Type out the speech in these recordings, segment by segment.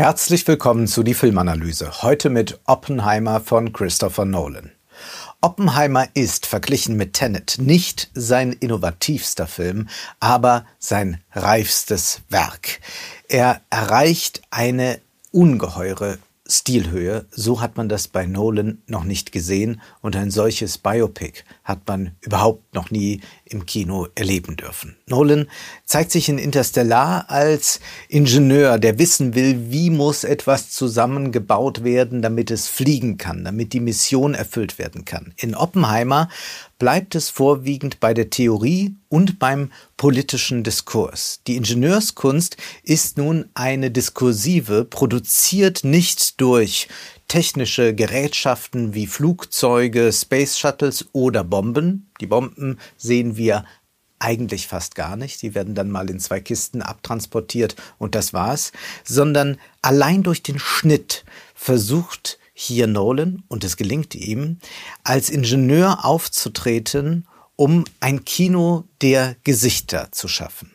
Herzlich willkommen zu die Filmanalyse. Heute mit Oppenheimer von Christopher Nolan. Oppenheimer ist, verglichen mit Tenet, nicht sein innovativster Film, aber sein reifstes Werk. Er erreicht eine ungeheure Stilhöhe. So hat man das bei Nolan noch nicht gesehen und ein solches Biopic hat man überhaupt noch nie im Kino erleben dürfen. Nolan zeigt sich in Interstellar als Ingenieur, der wissen will, wie muss etwas zusammengebaut werden, damit es fliegen kann, damit die Mission erfüllt werden kann. In Oppenheimer bleibt es vorwiegend bei der Theorie und beim politischen Diskurs. Die Ingenieurskunst ist nun eine diskursive, produziert nicht durch technische Gerätschaften wie Flugzeuge, Space Shuttles oder Bomben. Die Bomben sehen wir eigentlich fast gar nicht. Die werden dann mal in zwei Kisten abtransportiert und das war's. Sondern allein durch den Schnitt versucht hier Nolan, und es gelingt ihm, als Ingenieur aufzutreten, um ein Kino der Gesichter zu schaffen.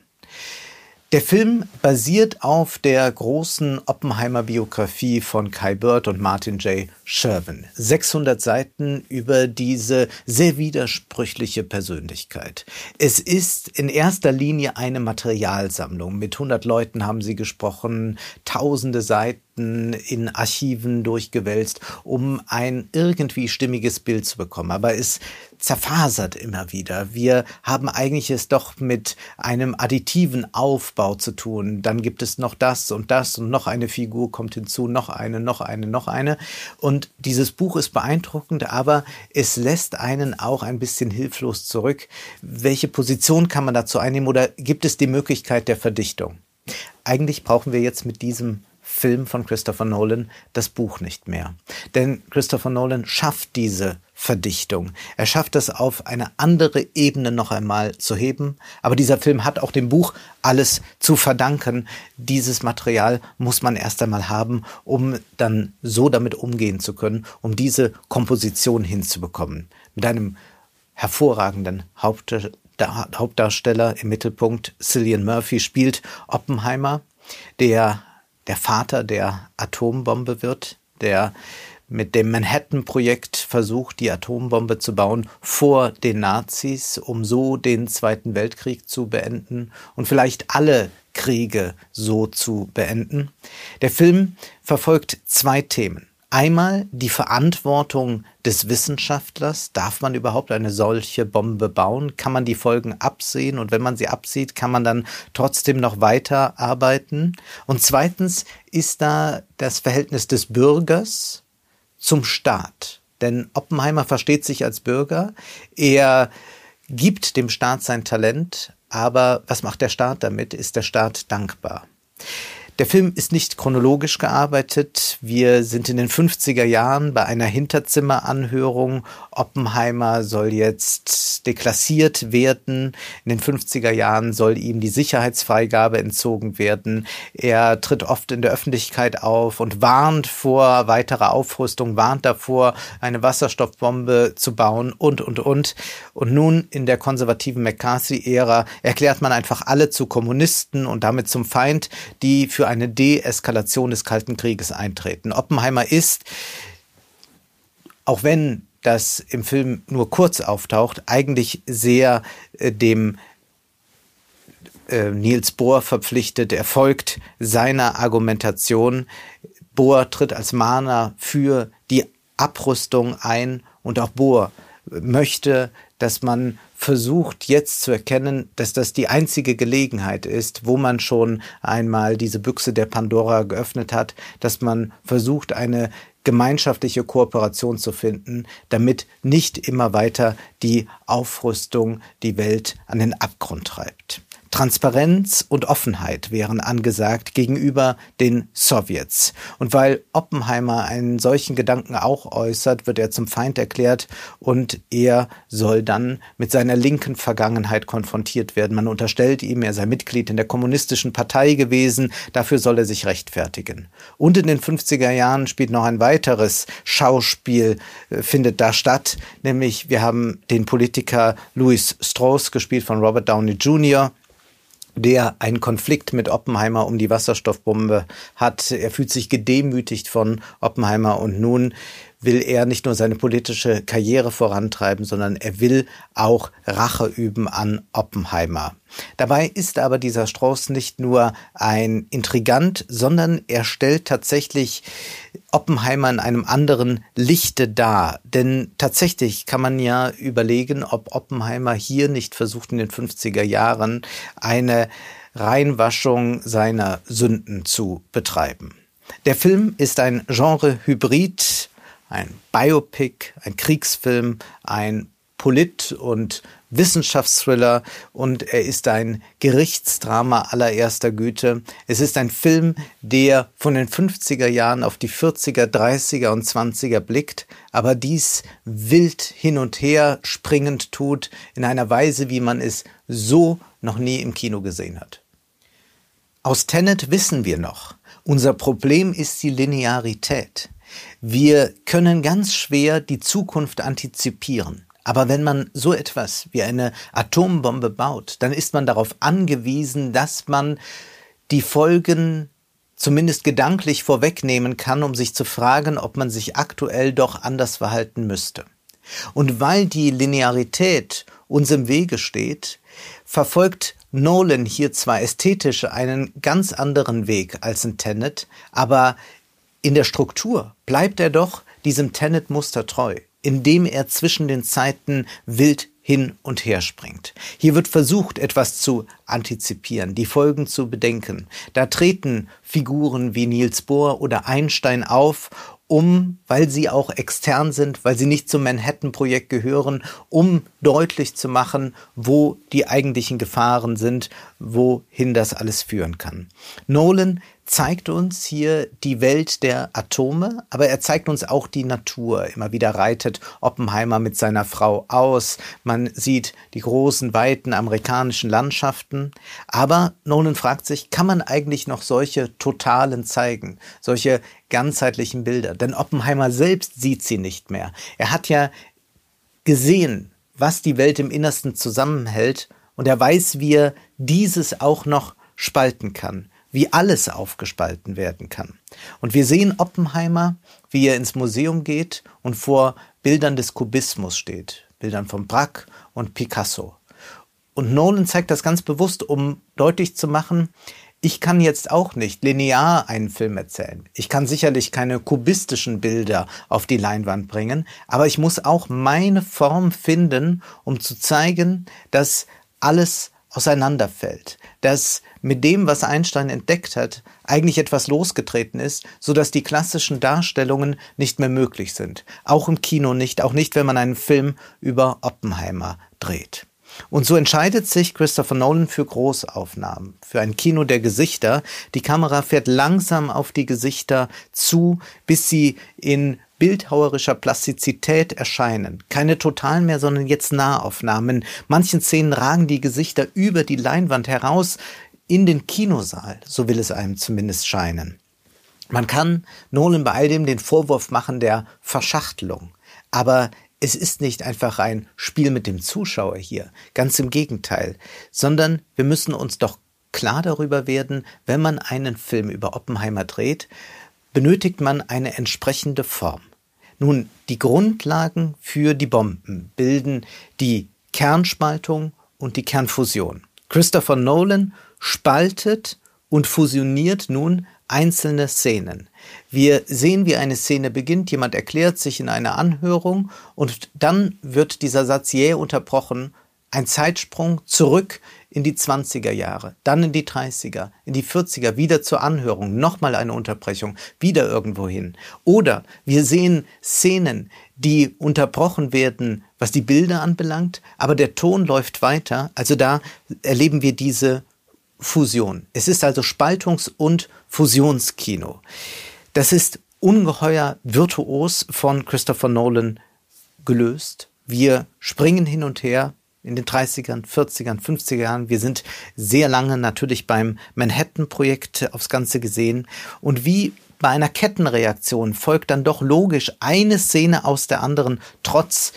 Der Film basiert auf der großen Oppenheimer-Biografie von Kai Bird und Martin J. Sherwin. 600 Seiten über diese sehr widersprüchliche Persönlichkeit. Es ist in erster Linie eine Materialsammlung. Mit 100 Leuten haben sie gesprochen, tausende Seiten in Archiven durchgewälzt, um ein irgendwie stimmiges Bild zu bekommen. Aber es zerfasert immer wieder. Wir haben eigentlich es doch mit einem additiven Aufbau zu tun. Dann gibt es noch das und das und noch eine Figur kommt hinzu, noch eine, noch eine, noch eine. Und dieses Buch ist beeindruckend, aber es lässt einen auch ein bisschen hilflos zurück. Welche Position kann man dazu einnehmen oder gibt es die Möglichkeit der Verdichtung? Eigentlich brauchen wir jetzt mit diesem Film von Christopher Nolan das Buch nicht mehr. Denn Christopher Nolan schafft diese Verdichtung. Er schafft es auf eine andere Ebene noch einmal zu heben. Aber dieser Film hat auch dem Buch alles zu verdanken. Dieses Material muss man erst einmal haben, um dann so damit umgehen zu können, um diese Komposition hinzubekommen. Mit einem hervorragenden Hauptdarsteller im Mittelpunkt, Cillian Murphy, spielt Oppenheimer, der der Vater der Atombombe wird, der mit dem Manhattan-Projekt versucht, die Atombombe zu bauen vor den Nazis, um so den Zweiten Weltkrieg zu beenden und vielleicht alle Kriege so zu beenden. Der Film verfolgt zwei Themen. Einmal die Verantwortung des Wissenschaftlers. Darf man überhaupt eine solche Bombe bauen? Kann man die Folgen absehen? Und wenn man sie absieht, kann man dann trotzdem noch weiter arbeiten? Und zweitens ist da das Verhältnis des Bürgers zum Staat. Denn Oppenheimer versteht sich als Bürger. Er gibt dem Staat sein Talent. Aber was macht der Staat damit? Ist der Staat dankbar? Der Film ist nicht chronologisch gearbeitet. Wir sind in den 50er Jahren bei einer Hinterzimmeranhörung. Oppenheimer soll jetzt deklassiert werden. In den 50er Jahren soll ihm die Sicherheitsfreigabe entzogen werden. Er tritt oft in der Öffentlichkeit auf und warnt vor weiterer Aufrüstung, warnt davor, eine Wasserstoffbombe zu bauen und, und, und. Und nun in der konservativen McCarthy-Ära erklärt man einfach alle zu Kommunisten und damit zum Feind, die für eine Deeskalation des Kalten Krieges eintreten. Oppenheimer ist, auch wenn das im Film nur kurz auftaucht, eigentlich sehr äh, dem äh, Niels Bohr verpflichtet. Er folgt seiner Argumentation. Bohr tritt als Mahner für die Abrüstung ein und auch Bohr möchte, dass man versucht jetzt zu erkennen, dass das die einzige Gelegenheit ist, wo man schon einmal diese Büchse der Pandora geöffnet hat, dass man versucht, eine gemeinschaftliche Kooperation zu finden, damit nicht immer weiter die Aufrüstung die Welt an den Abgrund treibt. Transparenz und Offenheit wären angesagt gegenüber den Sowjets. Und weil Oppenheimer einen solchen Gedanken auch äußert, wird er zum Feind erklärt und er soll dann mit seiner linken Vergangenheit konfrontiert werden. Man unterstellt ihm, er sei Mitglied in der kommunistischen Partei gewesen, dafür soll er sich rechtfertigen. Und in den 50er Jahren spielt noch ein weiteres Schauspiel, äh, findet da statt, nämlich wir haben den Politiker Louis Strauss gespielt von Robert Downey Jr., der einen Konflikt mit Oppenheimer um die Wasserstoffbombe hat. Er fühlt sich gedemütigt von Oppenheimer und nun will er nicht nur seine politische Karriere vorantreiben, sondern er will auch Rache üben an Oppenheimer. Dabei ist aber dieser Strauß nicht nur ein Intrigant, sondern er stellt tatsächlich Oppenheimer in einem anderen Lichte dar. Denn tatsächlich kann man ja überlegen, ob Oppenheimer hier nicht versucht in den 50er Jahren eine Reinwaschung seiner Sünden zu betreiben. Der Film ist ein Genre-Hybrid, ein Biopic, ein Kriegsfilm, ein Polit- und Wissenschaftsthriller und er ist ein Gerichtsdrama allererster Güte. Es ist ein Film, der von den 50er Jahren auf die 40er, 30er und 20er blickt, aber dies wild hin und her springend tut, in einer Weise, wie man es so noch nie im Kino gesehen hat. Aus Tenet wissen wir noch, unser Problem ist die Linearität. Wir können ganz schwer die Zukunft antizipieren. Aber wenn man so etwas wie eine Atombombe baut, dann ist man darauf angewiesen, dass man die Folgen zumindest gedanklich vorwegnehmen kann, um sich zu fragen, ob man sich aktuell doch anders verhalten müsste. Und weil die Linearität uns im Wege steht, verfolgt Nolan hier zwar ästhetisch einen ganz anderen Weg als in Tenet, aber in der Struktur bleibt er doch diesem Tenet-Muster treu, indem er zwischen den Zeiten wild hin und her springt. Hier wird versucht, etwas zu antizipieren, die Folgen zu bedenken. Da treten Figuren wie Niels Bohr oder Einstein auf, um, weil sie auch extern sind, weil sie nicht zum Manhattan-Projekt gehören, um deutlich zu machen, wo die eigentlichen Gefahren sind, wohin das alles führen kann. Nolan zeigt uns hier die Welt der Atome, aber er zeigt uns auch die Natur. Immer wieder reitet Oppenheimer mit seiner Frau aus. Man sieht die großen, weiten amerikanischen Landschaften. Aber Nolan fragt sich, kann man eigentlich noch solche Totalen zeigen? Solche ganzheitlichen Bilder? Denn Oppenheimer selbst sieht sie nicht mehr. Er hat ja gesehen, was die Welt im Innersten zusammenhält und er weiß, wie er dieses auch noch spalten kann wie alles aufgespalten werden kann. Und wir sehen Oppenheimer, wie er ins Museum geht und vor Bildern des Kubismus steht, Bildern von Braque und Picasso. Und Nolan zeigt das ganz bewusst, um deutlich zu machen, ich kann jetzt auch nicht linear einen Film erzählen. Ich kann sicherlich keine kubistischen Bilder auf die Leinwand bringen, aber ich muss auch meine Form finden, um zu zeigen, dass alles auseinanderfällt, dass mit dem, was Einstein entdeckt hat, eigentlich etwas losgetreten ist, so dass die klassischen Darstellungen nicht mehr möglich sind. Auch im Kino nicht, auch nicht, wenn man einen Film über Oppenheimer dreht. Und so entscheidet sich Christopher Nolan für Großaufnahmen, für ein Kino der Gesichter. Die Kamera fährt langsam auf die Gesichter zu, bis sie in bildhauerischer Plastizität erscheinen. Keine totalen mehr, sondern jetzt Nahaufnahmen. In manchen Szenen ragen die Gesichter über die Leinwand heraus in den Kinosaal, so will es einem zumindest scheinen. Man kann Nolan bei all dem den Vorwurf machen der Verschachtelung. Aber es ist nicht einfach ein Spiel mit dem Zuschauer hier, ganz im Gegenteil, sondern wir müssen uns doch klar darüber werden, wenn man einen Film über Oppenheimer dreht, benötigt man eine entsprechende Form. Nun, die Grundlagen für die Bomben bilden die Kernspaltung und die Kernfusion. Christopher Nolan spaltet und fusioniert nun einzelne Szenen. Wir sehen, wie eine Szene beginnt, jemand erklärt sich in einer Anhörung und dann wird dieser Satz jäh unterbrochen, ein Zeitsprung zurück in die 20er Jahre, dann in die 30er, in die 40er, wieder zur Anhörung, nochmal eine Unterbrechung, wieder irgendwo hin. Oder wir sehen Szenen, die unterbrochen werden, was die Bilder anbelangt, aber der Ton läuft weiter. Also da erleben wir diese Fusion. Es ist also Spaltungs- und Fusionskino. Das ist ungeheuer virtuos von Christopher Nolan gelöst. Wir springen hin und her, in den 30ern, 40ern, 50er Jahren. Wir sind sehr lange natürlich beim Manhattan-Projekt aufs Ganze gesehen. Und wie bei einer Kettenreaktion folgt dann doch logisch eine Szene aus der anderen, trotz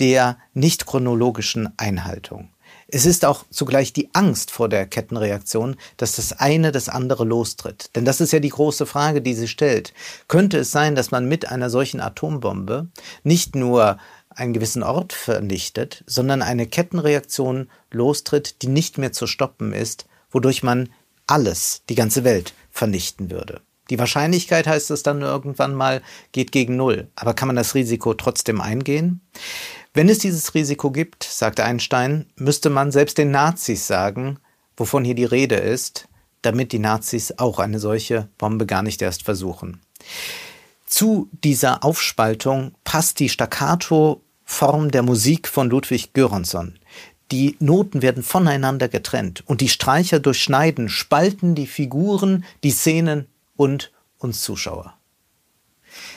der nicht chronologischen Einhaltung. Es ist auch zugleich die Angst vor der Kettenreaktion, dass das eine das andere lostritt. Denn das ist ja die große Frage, die sie stellt. Könnte es sein, dass man mit einer solchen Atombombe nicht nur einen gewissen Ort vernichtet, sondern eine Kettenreaktion lostritt, die nicht mehr zu stoppen ist, wodurch man alles, die ganze Welt vernichten würde. Die Wahrscheinlichkeit heißt es dann irgendwann mal, geht gegen Null. Aber kann man das Risiko trotzdem eingehen? Wenn es dieses Risiko gibt, sagte Einstein, müsste man selbst den Nazis sagen, wovon hier die Rede ist, damit die Nazis auch eine solche Bombe gar nicht erst versuchen. Zu dieser Aufspaltung passt die Staccato-Form der Musik von Ludwig Göransson. Die Noten werden voneinander getrennt und die Streicher durchschneiden, spalten die Figuren, die Szenen und uns Zuschauer.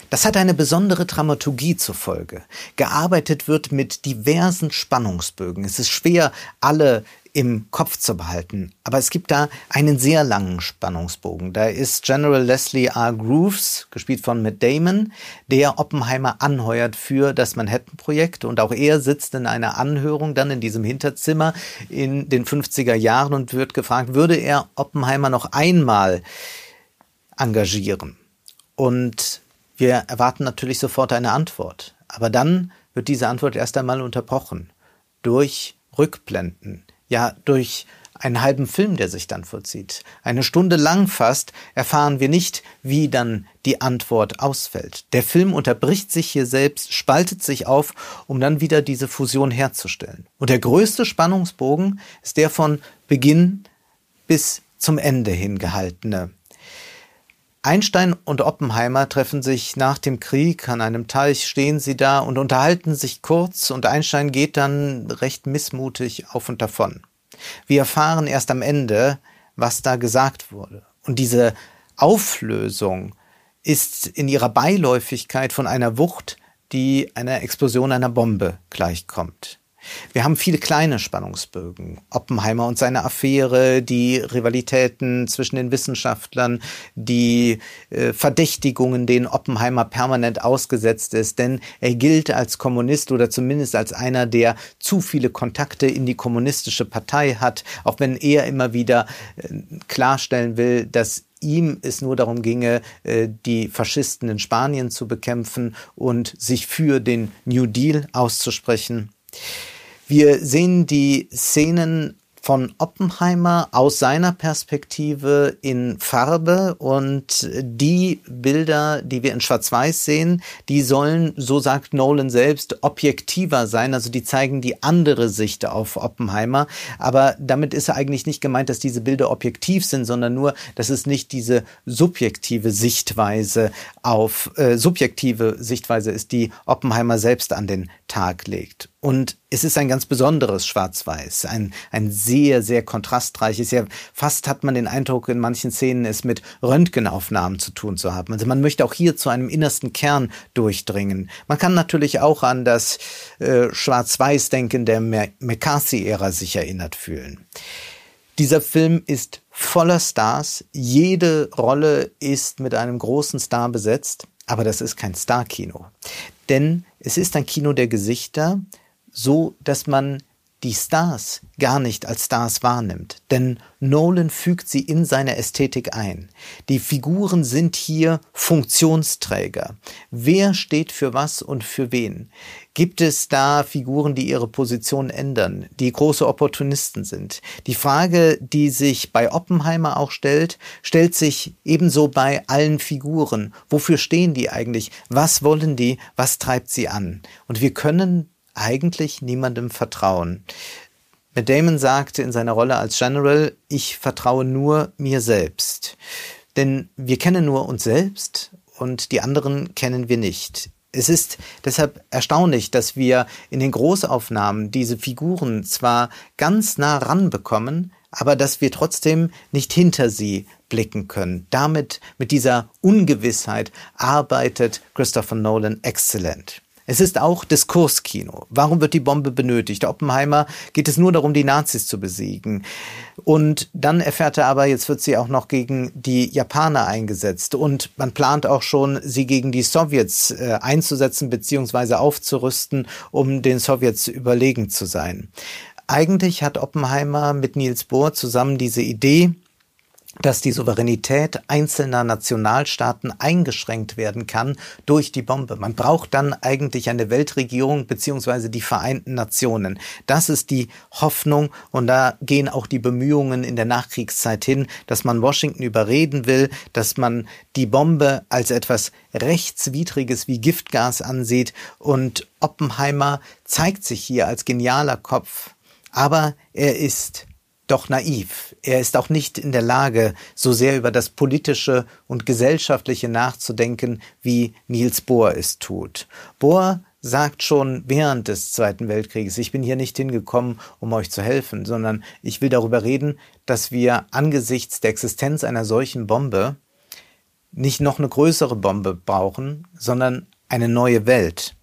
Das hat eine besondere Dramaturgie zur Folge. Gearbeitet wird mit diversen Spannungsbögen. Es ist schwer, alle im Kopf zu behalten. Aber es gibt da einen sehr langen Spannungsbogen. Da ist General Leslie R. Grooves, gespielt von Matt Damon, der Oppenheimer anheuert für das Manhattan-Projekt. Und auch er sitzt in einer Anhörung dann in diesem Hinterzimmer in den 50er Jahren und wird gefragt, würde er Oppenheimer noch einmal engagieren? Und wir erwarten natürlich sofort eine Antwort. Aber dann wird diese Antwort erst einmal unterbrochen durch Rückblenden, ja durch einen halben Film, der sich dann vollzieht. Eine Stunde lang fast erfahren wir nicht, wie dann die Antwort ausfällt. Der Film unterbricht sich hier selbst, spaltet sich auf, um dann wieder diese Fusion herzustellen. Und der größte Spannungsbogen ist der von Beginn bis zum Ende hingehaltene. Einstein und Oppenheimer treffen sich nach dem Krieg, an einem Teich stehen sie da und unterhalten sich kurz und Einstein geht dann recht missmutig auf und davon. Wir erfahren erst am Ende, was da gesagt wurde. Und diese Auflösung ist in ihrer Beiläufigkeit von einer Wucht, die einer Explosion einer Bombe gleichkommt. Wir haben viele kleine Spannungsbögen. Oppenheimer und seine Affäre, die Rivalitäten zwischen den Wissenschaftlern, die äh, Verdächtigungen, denen Oppenheimer permanent ausgesetzt ist, denn er gilt als Kommunist oder zumindest als einer, der zu viele Kontakte in die kommunistische Partei hat, auch wenn er immer wieder äh, klarstellen will, dass ihm es nur darum ginge, äh, die Faschisten in Spanien zu bekämpfen und sich für den New Deal auszusprechen. Wir sehen die Szenen von Oppenheimer aus seiner Perspektive in Farbe und die Bilder, die wir in Schwarz-Weiß sehen, die sollen, so sagt Nolan selbst, objektiver sein, also die zeigen die andere Sicht auf Oppenheimer, aber damit ist eigentlich nicht gemeint, dass diese Bilder objektiv sind, sondern nur, dass es nicht diese subjektive Sichtweise auf äh, subjektive Sichtweise ist, die Oppenheimer selbst an den Tag legt. Und es ist ein ganz besonderes Schwarz-Weiß, ein, ein sehr, sehr kontrastreiches. Ja, fast hat man den Eindruck, in manchen Szenen es mit Röntgenaufnahmen zu tun zu haben. Also man möchte auch hier zu einem innersten Kern durchdringen. Man kann natürlich auch an das äh, Schwarz-Weiß-Denken der McCarthy-Ära sich erinnert fühlen. Dieser Film ist voller Stars. Jede Rolle ist mit einem großen Star besetzt. Aber das ist kein Star-Kino. Denn es ist ein Kino der Gesichter, so dass man die Stars gar nicht als Stars wahrnimmt, denn Nolan fügt sie in seine Ästhetik ein. Die Figuren sind hier Funktionsträger. Wer steht für was und für wen? Gibt es da Figuren, die ihre Position ändern, die große Opportunisten sind? Die Frage, die sich bei Oppenheimer auch stellt, stellt sich ebenso bei allen Figuren. Wofür stehen die eigentlich? Was wollen die? Was treibt sie an? Und wir können eigentlich niemandem vertrauen. Matt Damon sagte in seiner Rolle als General, ich vertraue nur mir selbst. Denn wir kennen nur uns selbst und die anderen kennen wir nicht. Es ist deshalb erstaunlich, dass wir in den Großaufnahmen diese Figuren zwar ganz nah ranbekommen, aber dass wir trotzdem nicht hinter sie blicken können. Damit, mit dieser Ungewissheit, arbeitet Christopher Nolan exzellent. Es ist auch Diskurskino. Warum wird die Bombe benötigt? Oppenheimer geht es nur darum, die Nazis zu besiegen. Und dann erfährt er aber, jetzt wird sie auch noch gegen die Japaner eingesetzt. Und man plant auch schon, sie gegen die Sowjets äh, einzusetzen bzw. aufzurüsten, um den Sowjets überlegen zu sein. eigentlich hat Oppenheimer mit Niels Bohr zusammen diese Idee dass die Souveränität einzelner Nationalstaaten eingeschränkt werden kann durch die Bombe. Man braucht dann eigentlich eine Weltregierung beziehungsweise die Vereinten Nationen. Das ist die Hoffnung und da gehen auch die Bemühungen in der Nachkriegszeit hin, dass man Washington überreden will, dass man die Bombe als etwas rechtswidriges wie Giftgas ansieht und Oppenheimer zeigt sich hier als genialer Kopf. Aber er ist doch naiv. Er ist auch nicht in der Lage, so sehr über das Politische und Gesellschaftliche nachzudenken, wie Niels Bohr es tut. Bohr sagt schon während des Zweiten Weltkrieges, ich bin hier nicht hingekommen, um euch zu helfen, sondern ich will darüber reden, dass wir angesichts der Existenz einer solchen Bombe nicht noch eine größere Bombe brauchen, sondern eine neue Welt.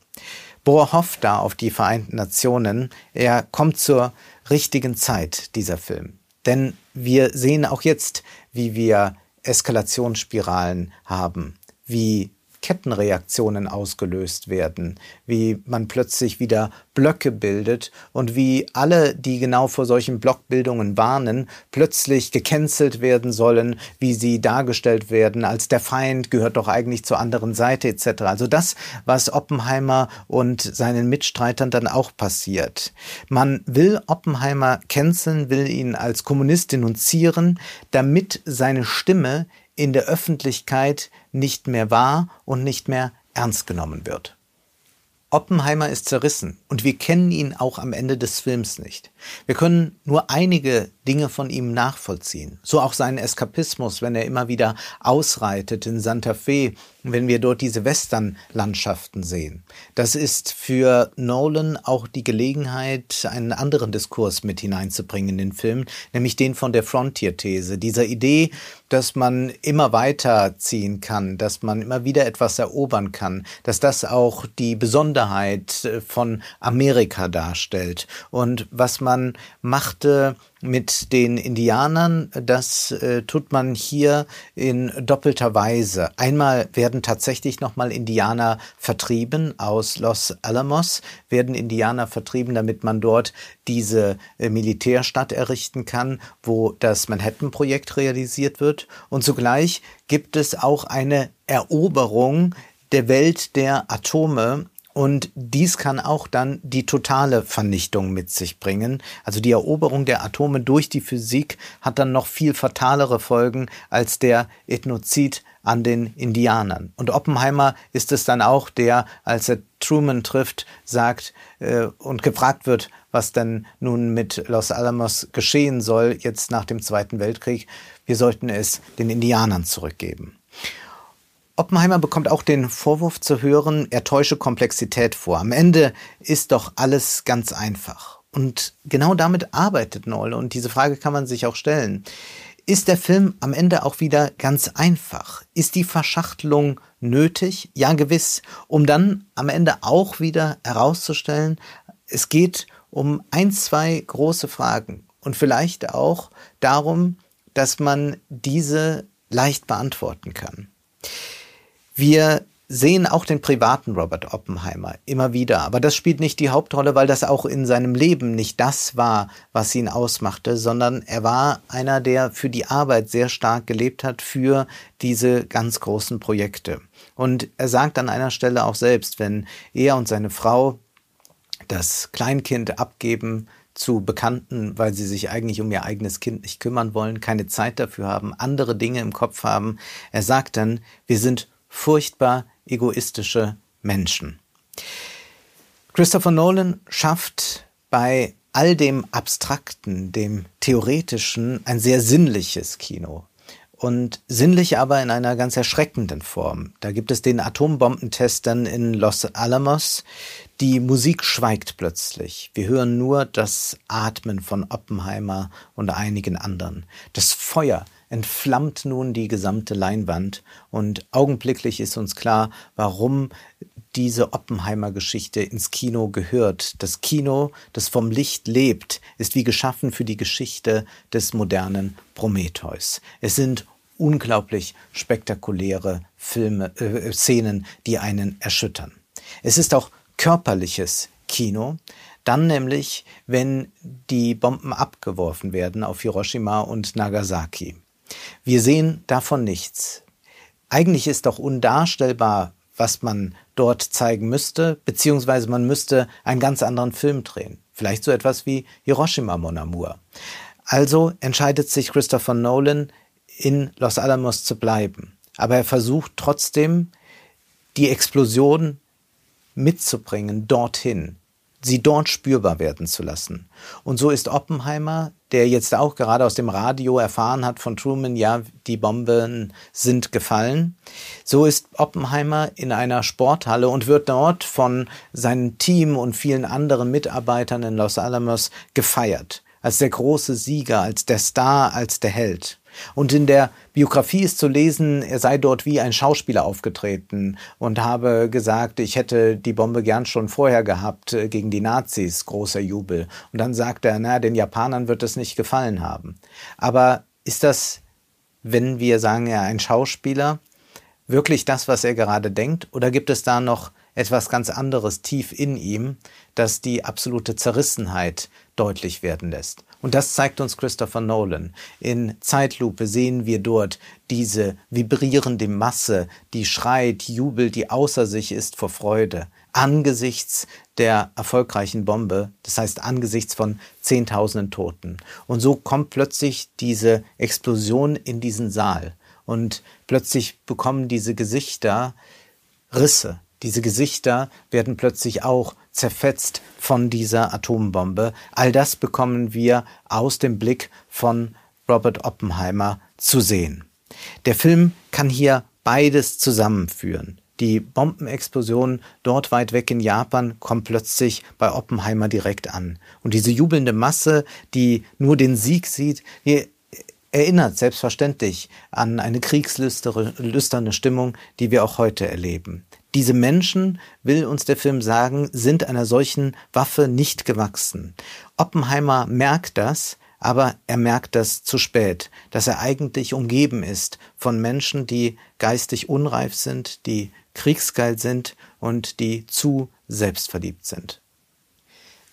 Bohr hofft da auf die Vereinten Nationen. Er kommt zur richtigen Zeit, dieser Film. Denn wir sehen auch jetzt, wie wir Eskalationsspiralen haben, wie Kettenreaktionen ausgelöst werden, wie man plötzlich wieder Blöcke bildet und wie alle, die genau vor solchen Blockbildungen warnen, plötzlich gecancelt werden sollen, wie sie dargestellt werden als der Feind gehört doch eigentlich zur anderen Seite etc. Also das, was Oppenheimer und seinen Mitstreitern dann auch passiert. Man will Oppenheimer canceln, will ihn als Kommunist denunzieren, damit seine Stimme in der Öffentlichkeit nicht mehr wahr und nicht mehr ernst genommen wird. Oppenheimer ist zerrissen und wir kennen ihn auch am Ende des Films nicht. Wir können nur einige Dinge von ihm nachvollziehen. So auch seinen Eskapismus, wenn er immer wieder ausreitet in Santa Fe, wenn wir dort diese Westernlandschaften sehen. Das ist für Nolan auch die Gelegenheit, einen anderen Diskurs mit hineinzubringen in den Film, nämlich den von der Frontier-These, dieser Idee, dass man immer weiter ziehen kann, dass man immer wieder etwas erobern kann, dass das auch die Besonderheit von Amerika darstellt und was man machte mit den Indianern, das äh, tut man hier in doppelter Weise. Einmal werden tatsächlich nochmal Indianer vertrieben aus Los Alamos, werden Indianer vertrieben, damit man dort diese äh, Militärstadt errichten kann, wo das Manhattan-Projekt realisiert wird. Und zugleich gibt es auch eine Eroberung der Welt der Atome und dies kann auch dann die totale Vernichtung mit sich bringen. Also die Eroberung der Atome durch die Physik hat dann noch viel fatalere Folgen als der Ethnozid an den Indianern. Und Oppenheimer ist es dann auch, der, als er Truman trifft, sagt äh, und gefragt wird, was denn nun mit Los Alamos geschehen soll, jetzt nach dem Zweiten Weltkrieg. Wir sollten es den Indianern zurückgeben. Oppenheimer bekommt auch den Vorwurf zu hören, er täusche Komplexität vor. Am Ende ist doch alles ganz einfach. Und genau damit arbeitet Noll und diese Frage kann man sich auch stellen. Ist der Film am Ende auch wieder ganz einfach? Ist die Verschachtelung nötig? Ja, gewiss, um dann am Ende auch wieder herauszustellen, es geht um ein, zwei große Fragen und vielleicht auch darum, dass man diese leicht beantworten kann. Wir sehen auch den privaten Robert Oppenheimer immer wieder, aber das spielt nicht die Hauptrolle, weil das auch in seinem Leben nicht das war, was ihn ausmachte, sondern er war einer, der für die Arbeit sehr stark gelebt hat, für diese ganz großen Projekte. Und er sagt an einer Stelle auch selbst, wenn er und seine Frau das Kleinkind abgeben, zu Bekannten, weil sie sich eigentlich um ihr eigenes Kind nicht kümmern wollen, keine Zeit dafür haben, andere Dinge im Kopf haben. Er sagt dann, wir sind furchtbar egoistische Menschen. Christopher Nolan schafft bei all dem Abstrakten, dem Theoretischen ein sehr sinnliches Kino. Und sinnlich aber in einer ganz erschreckenden Form. Da gibt es den Atombombentestern in Los Alamos. Die Musik schweigt plötzlich. Wir hören nur das Atmen von Oppenheimer und einigen anderen. Das Feuer entflammt nun die gesamte Leinwand und augenblicklich ist uns klar, warum diese Oppenheimer-Geschichte ins Kino gehört. Das Kino, das vom Licht lebt, ist wie geschaffen für die Geschichte des modernen Prometheus. Es sind unglaublich spektakuläre Filme, äh, Szenen, die einen erschüttern. Es ist auch körperliches Kino, Dann nämlich, wenn die Bomben abgeworfen werden auf Hiroshima und Nagasaki. Wir sehen davon nichts. Eigentlich ist doch undarstellbar, was man dort zeigen müsste, beziehungsweise man müsste einen ganz anderen Film drehen. Vielleicht so etwas wie Hiroshima Mon Amour. Also entscheidet sich Christopher Nolan, in Los Alamos zu bleiben. Aber er versucht trotzdem, die Explosion mitzubringen dorthin, sie dort spürbar werden zu lassen. Und so ist Oppenheimer, der jetzt auch gerade aus dem Radio erfahren hat von Truman, ja, die Bomben sind gefallen. So ist Oppenheimer in einer Sporthalle und wird dort von seinem Team und vielen anderen Mitarbeitern in Los Alamos gefeiert. Als der große Sieger, als der Star, als der Held. Und in der Biografie ist zu lesen, er sei dort wie ein Schauspieler aufgetreten und habe gesagt, ich hätte die Bombe gern schon vorher gehabt äh, gegen die Nazis, großer Jubel. Und dann sagt er, na, den Japanern wird es nicht gefallen haben. Aber ist das, wenn wir sagen, er ein Schauspieler, wirklich das, was er gerade denkt? Oder gibt es da noch etwas ganz anderes tief in ihm, das die absolute Zerrissenheit deutlich werden lässt? Und das zeigt uns Christopher Nolan. In Zeitlupe sehen wir dort diese vibrierende Masse, die schreit, jubelt, die außer sich ist vor Freude, angesichts der erfolgreichen Bombe, das heißt angesichts von Zehntausenden Toten. Und so kommt plötzlich diese Explosion in diesen Saal. Und plötzlich bekommen diese Gesichter Risse. Diese Gesichter werden plötzlich auch zerfetzt von dieser Atombombe. All das bekommen wir aus dem Blick von Robert Oppenheimer zu sehen. Der Film kann hier beides zusammenführen. Die Bombenexplosion dort weit weg in Japan kommt plötzlich bei Oppenheimer direkt an. Und diese jubelnde Masse, die nur den Sieg sieht, erinnert selbstverständlich an eine kriegslüsterne Stimmung, die wir auch heute erleben. Diese Menschen, will uns der Film sagen, sind einer solchen Waffe nicht gewachsen. Oppenheimer merkt das, aber er merkt das zu spät, dass er eigentlich umgeben ist von Menschen, die geistig unreif sind, die kriegsgeil sind und die zu selbstverliebt sind.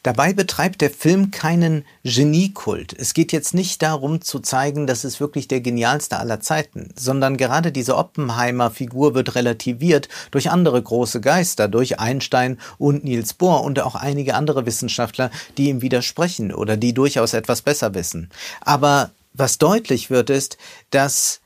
Dabei betreibt der Film keinen Geniekult. Es geht jetzt nicht darum zu zeigen, dass es wirklich der genialste aller Zeiten, sondern gerade diese Oppenheimer Figur wird relativiert durch andere große Geister, durch Einstein und Niels Bohr und auch einige andere Wissenschaftler, die ihm widersprechen oder die durchaus etwas besser wissen. Aber was deutlich wird, ist, dass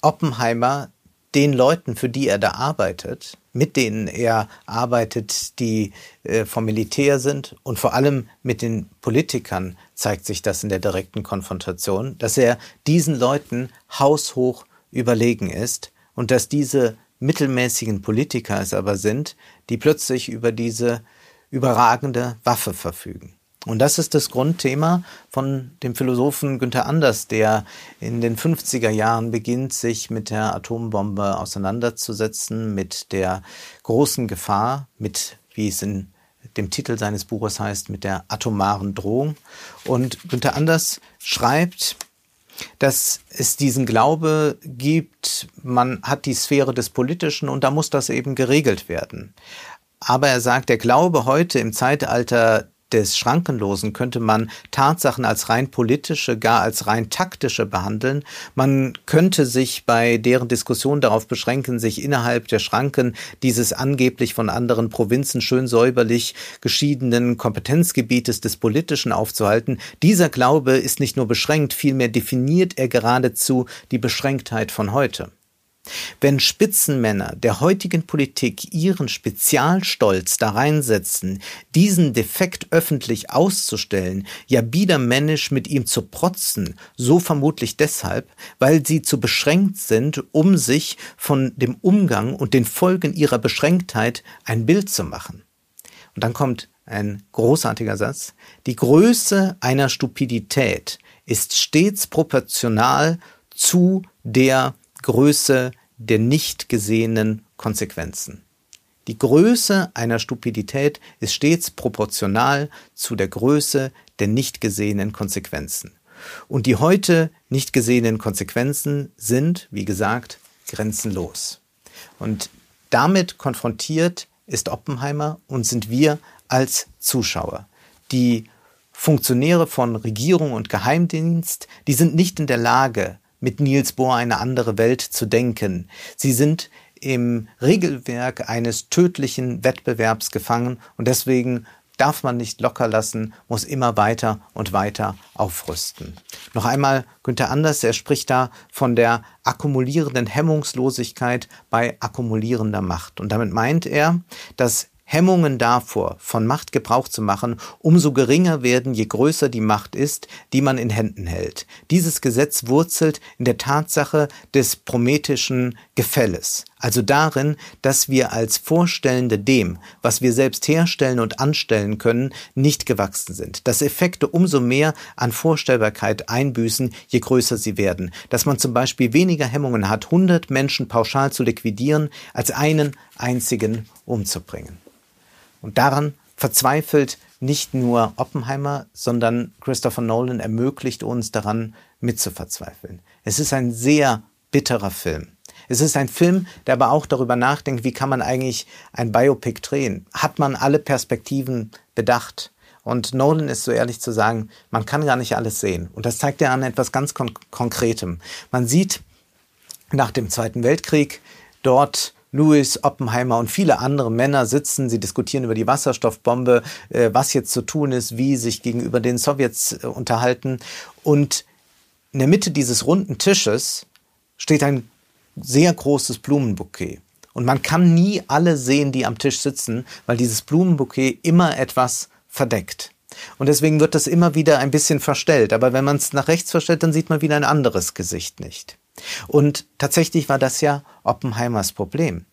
Oppenheimer den Leuten, für die er da arbeitet, mit denen er arbeitet, die äh, vom Militär sind und vor allem mit den Politikern zeigt sich das in der direkten Konfrontation, dass er diesen Leuten haushoch überlegen ist und dass diese mittelmäßigen Politiker es aber sind, die plötzlich über diese überragende Waffe verfügen. Und das ist das Grundthema von dem Philosophen Günther Anders, der in den 50er Jahren beginnt, sich mit der Atombombe auseinanderzusetzen, mit der großen Gefahr, mit, wie es in dem Titel seines Buches heißt, mit der atomaren Drohung. Und Günther Anders schreibt, dass es diesen Glaube gibt, man hat die Sphäre des Politischen und da muss das eben geregelt werden. Aber er sagt, der Glaube heute im Zeitalter des Schrankenlosen könnte man Tatsachen als rein politische, gar als rein taktische behandeln. Man könnte sich bei deren Diskussion darauf beschränken, sich innerhalb der Schranken dieses angeblich von anderen Provinzen schön säuberlich geschiedenen Kompetenzgebietes des Politischen aufzuhalten. Dieser Glaube ist nicht nur beschränkt, vielmehr definiert er geradezu die Beschränktheit von heute. Wenn Spitzenmänner der heutigen Politik ihren Spezialstolz da reinsetzen, diesen Defekt öffentlich auszustellen, ja biedermännisch mit ihm zu protzen, so vermutlich deshalb, weil sie zu beschränkt sind, um sich von dem Umgang und den Folgen ihrer Beschränktheit ein Bild zu machen. Und dann kommt ein großartiger Satz. Die Größe einer Stupidität ist stets proportional zu der Größe der nicht gesehenen Konsequenzen. Die Größe einer Stupidität ist stets proportional zu der Größe der nicht gesehenen Konsequenzen. Und die heute nicht gesehenen Konsequenzen sind, wie gesagt, grenzenlos. Und damit konfrontiert ist Oppenheimer und sind wir als Zuschauer. Die Funktionäre von Regierung und Geheimdienst, die sind nicht in der Lage, mit Niels Bohr eine andere Welt zu denken. Sie sind im Regelwerk eines tödlichen Wettbewerbs gefangen und deswegen darf man nicht locker lassen, muss immer weiter und weiter aufrüsten. Noch einmal Günther Anders, er spricht da von der akkumulierenden Hemmungslosigkeit bei akkumulierender Macht. Und damit meint er, dass Hemmungen davor, von Macht Gebrauch zu machen, umso geringer werden, je größer die Macht ist, die man in Händen hält. Dieses Gesetz wurzelt in der Tatsache des prometischen Gefälles, also darin, dass wir als Vorstellende dem, was wir selbst herstellen und anstellen können, nicht gewachsen sind, dass Effekte umso mehr an Vorstellbarkeit einbüßen, je größer sie werden, dass man zum Beispiel weniger Hemmungen hat, 100 Menschen pauschal zu liquidieren, als einen einzigen umzubringen. Und daran verzweifelt nicht nur Oppenheimer, sondern Christopher Nolan ermöglicht uns daran mitzuverzweifeln. Es ist ein sehr bitterer Film. Es ist ein Film, der aber auch darüber nachdenkt, wie kann man eigentlich ein Biopic drehen? Hat man alle Perspektiven bedacht? Und Nolan ist so ehrlich zu sagen, man kann gar nicht alles sehen. Und das zeigt er an etwas ganz Kon Konkretem. Man sieht nach dem Zweiten Weltkrieg dort Louis Oppenheimer und viele andere Männer sitzen, sie diskutieren über die Wasserstoffbombe, äh, was jetzt zu tun ist, wie sich gegenüber den Sowjets äh, unterhalten. Und in der Mitte dieses runden Tisches steht ein sehr großes Blumenbouquet. Und man kann nie alle sehen, die am Tisch sitzen, weil dieses Blumenbouquet immer etwas verdeckt. Und deswegen wird das immer wieder ein bisschen verstellt. Aber wenn man es nach rechts verstellt, dann sieht man wieder ein anderes Gesicht nicht. Und tatsächlich war das ja Oppenheimers Problem.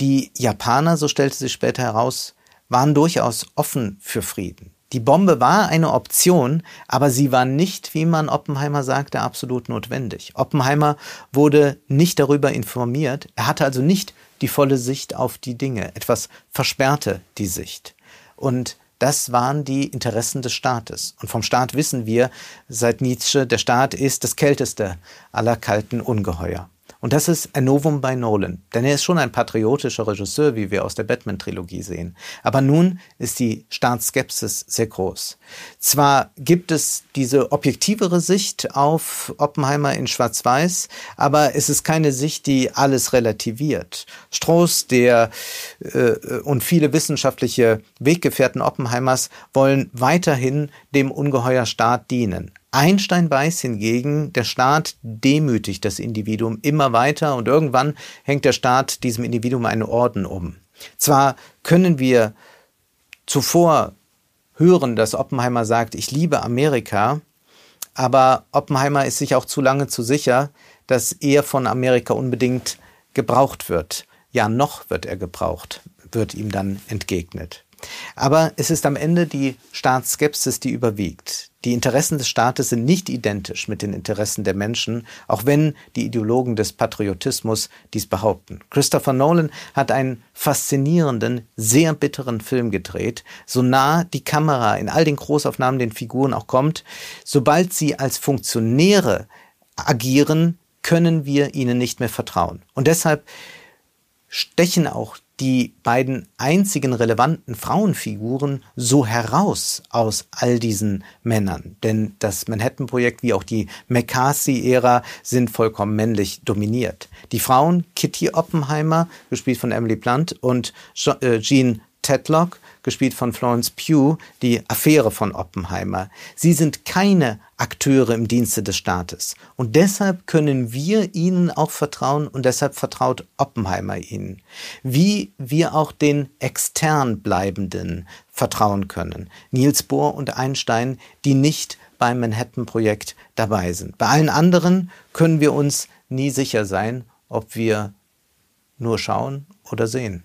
Die Japaner, so stellte sich später heraus, waren durchaus offen für Frieden. Die Bombe war eine Option, aber sie war nicht, wie man Oppenheimer sagte, absolut notwendig. Oppenheimer wurde nicht darüber informiert, er hatte also nicht die volle Sicht auf die Dinge, etwas versperrte die Sicht. Und das waren die Interessen des Staates. Und vom Staat wissen wir seit Nietzsche, der Staat ist das kälteste aller kalten Ungeheuer. Und das ist ein Novum bei Nolan, denn er ist schon ein patriotischer Regisseur, wie wir aus der Batman-Trilogie sehen. Aber nun ist die Staatsskepsis sehr groß. Zwar gibt es diese objektivere Sicht auf Oppenheimer in Schwarz-Weiß, aber es ist keine Sicht, die alles relativiert. Stroß, der äh, und viele wissenschaftliche Weggefährten Oppenheimers wollen weiterhin dem Ungeheuerstaat dienen. Einstein weiß hingegen, der Staat demütigt das Individuum immer weiter und irgendwann hängt der Staat diesem Individuum einen Orden um. Zwar können wir zuvor hören, dass Oppenheimer sagt, ich liebe Amerika, aber Oppenheimer ist sich auch zu lange zu sicher, dass er von Amerika unbedingt gebraucht wird. Ja, noch wird er gebraucht, wird ihm dann entgegnet. Aber es ist am Ende die Staatsskepsis, die überwiegt. Die Interessen des Staates sind nicht identisch mit den Interessen der Menschen, auch wenn die Ideologen des Patriotismus dies behaupten. Christopher Nolan hat einen faszinierenden, sehr bitteren Film gedreht, so nah die Kamera in all den Großaufnahmen den Figuren auch kommt. Sobald sie als Funktionäre agieren, können wir ihnen nicht mehr vertrauen. Und deshalb stechen auch die beiden einzigen relevanten Frauenfiguren so heraus aus all diesen Männern. Denn das Manhattan-Projekt wie auch die McCarthy-Ära sind vollkommen männlich dominiert. Die Frauen Kitty Oppenheimer, gespielt von Emily Blunt, und äh, Jean Tedlock, gespielt von Florence Pugh, die Affäre von Oppenheimer. Sie sind keine Akteure im Dienste des Staates. Und deshalb können wir ihnen auch vertrauen und deshalb vertraut Oppenheimer ihnen. Wie wir auch den extern Bleibenden vertrauen können. Niels Bohr und Einstein, die nicht beim Manhattan-Projekt dabei sind. Bei allen anderen können wir uns nie sicher sein, ob wir nur schauen oder sehen.